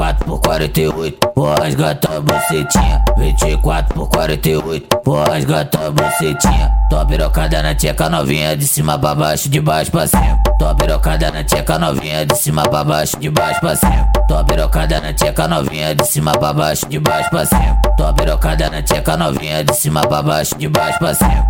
24 por 48, pós gata bucetinha. 24 por 48, pós gata bucetinha. Tô birocada na tcheca novinha, de cima pra baixo, de baixo pra cima. Tô birocada na tcheca novinha, de cima pra baixo, de baixo pra cima. Tô birocada na tcheca novinha, de cima pra baixo, de baixo pra cima. Tô birocada na tcheca novinha, de cima pra baixo, de baixo pra cima.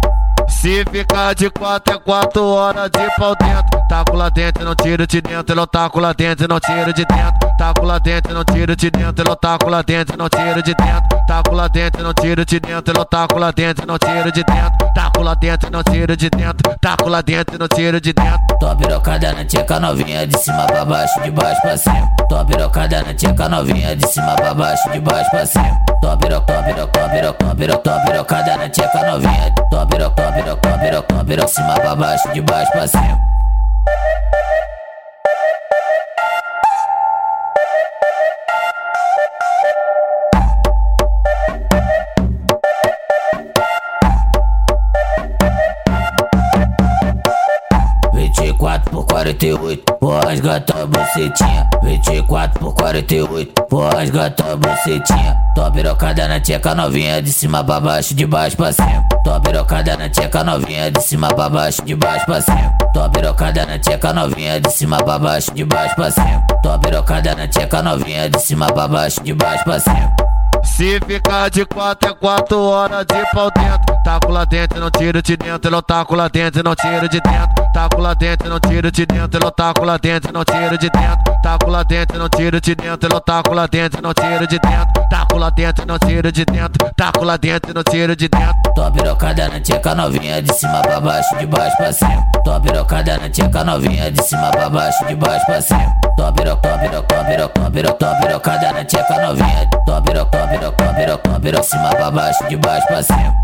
Se ficar de quatro é quatro horas de pau dentro. Taco lá dentro, não tiro de dentro. Eu taco lá dentro, não tiro de dentro. Taco lá dentro, não tiro de dentro. Eu taco lá dentro, não tiro de dentro. Taco lá dentro, não tiro de dentro. Eu taco lá dentro, não tiro de dentro. Taco lá dentro, não tiro de dentro. Taco lá dentro, não tiro de dentro. Tô birocada na tcheca novinha, de cima pra baixo, de baixo pra cima. Tô birocada na tcheca novinha, de cima pra baixo, de baixo pra cima. Tô biro, tô biro, tô biro, tô tô birocada na tcheca novinha. Tô biro, tô biro, tô biro, tô cima pra baixo, de baixo pra cima. Quatro por quarenta e oito, pós gata bucetinha. Vinte e quatro por quarenta e oito, pós gata bucetinha. Tô birocada na tcheca novinha, de cima pra baixo, de baixo pra cima. Tô birocada na tcheca novinha, de cima pra baixo, de baixo pra cima. Tô birocada na tcheca novinha, de cima pra baixo, de baixo pra cima. Tô birocada na tcheca novinha, de cima pra baixo, de baixo pra cima. Se ficar de quatro é quatro horas de pau dentro. Taco lá dentro, não tiro de dentro. Eu taco lá dentro, não tiro de dentro. Taco lá dentro, não tiro de dentro. Eu taco lá dentro, não tiro de dentro. Taco lá dentro, não tiro de dentro. Eu taco lá dentro, não tiro de dentro. Taco lá dentro, não tiro de dentro. Taco lá dentro, não tiro de dentro. Tô birocada na tcheca novinha, de cima pra baixo, de baixo pra cima. Tô birocada na tcheca novinha, de cima pra baixo, de baixo pra cima. Tô tô biro, tô birocada na tcheca novinha piroca, piroca, cima pra baixo, de baixo pra cima.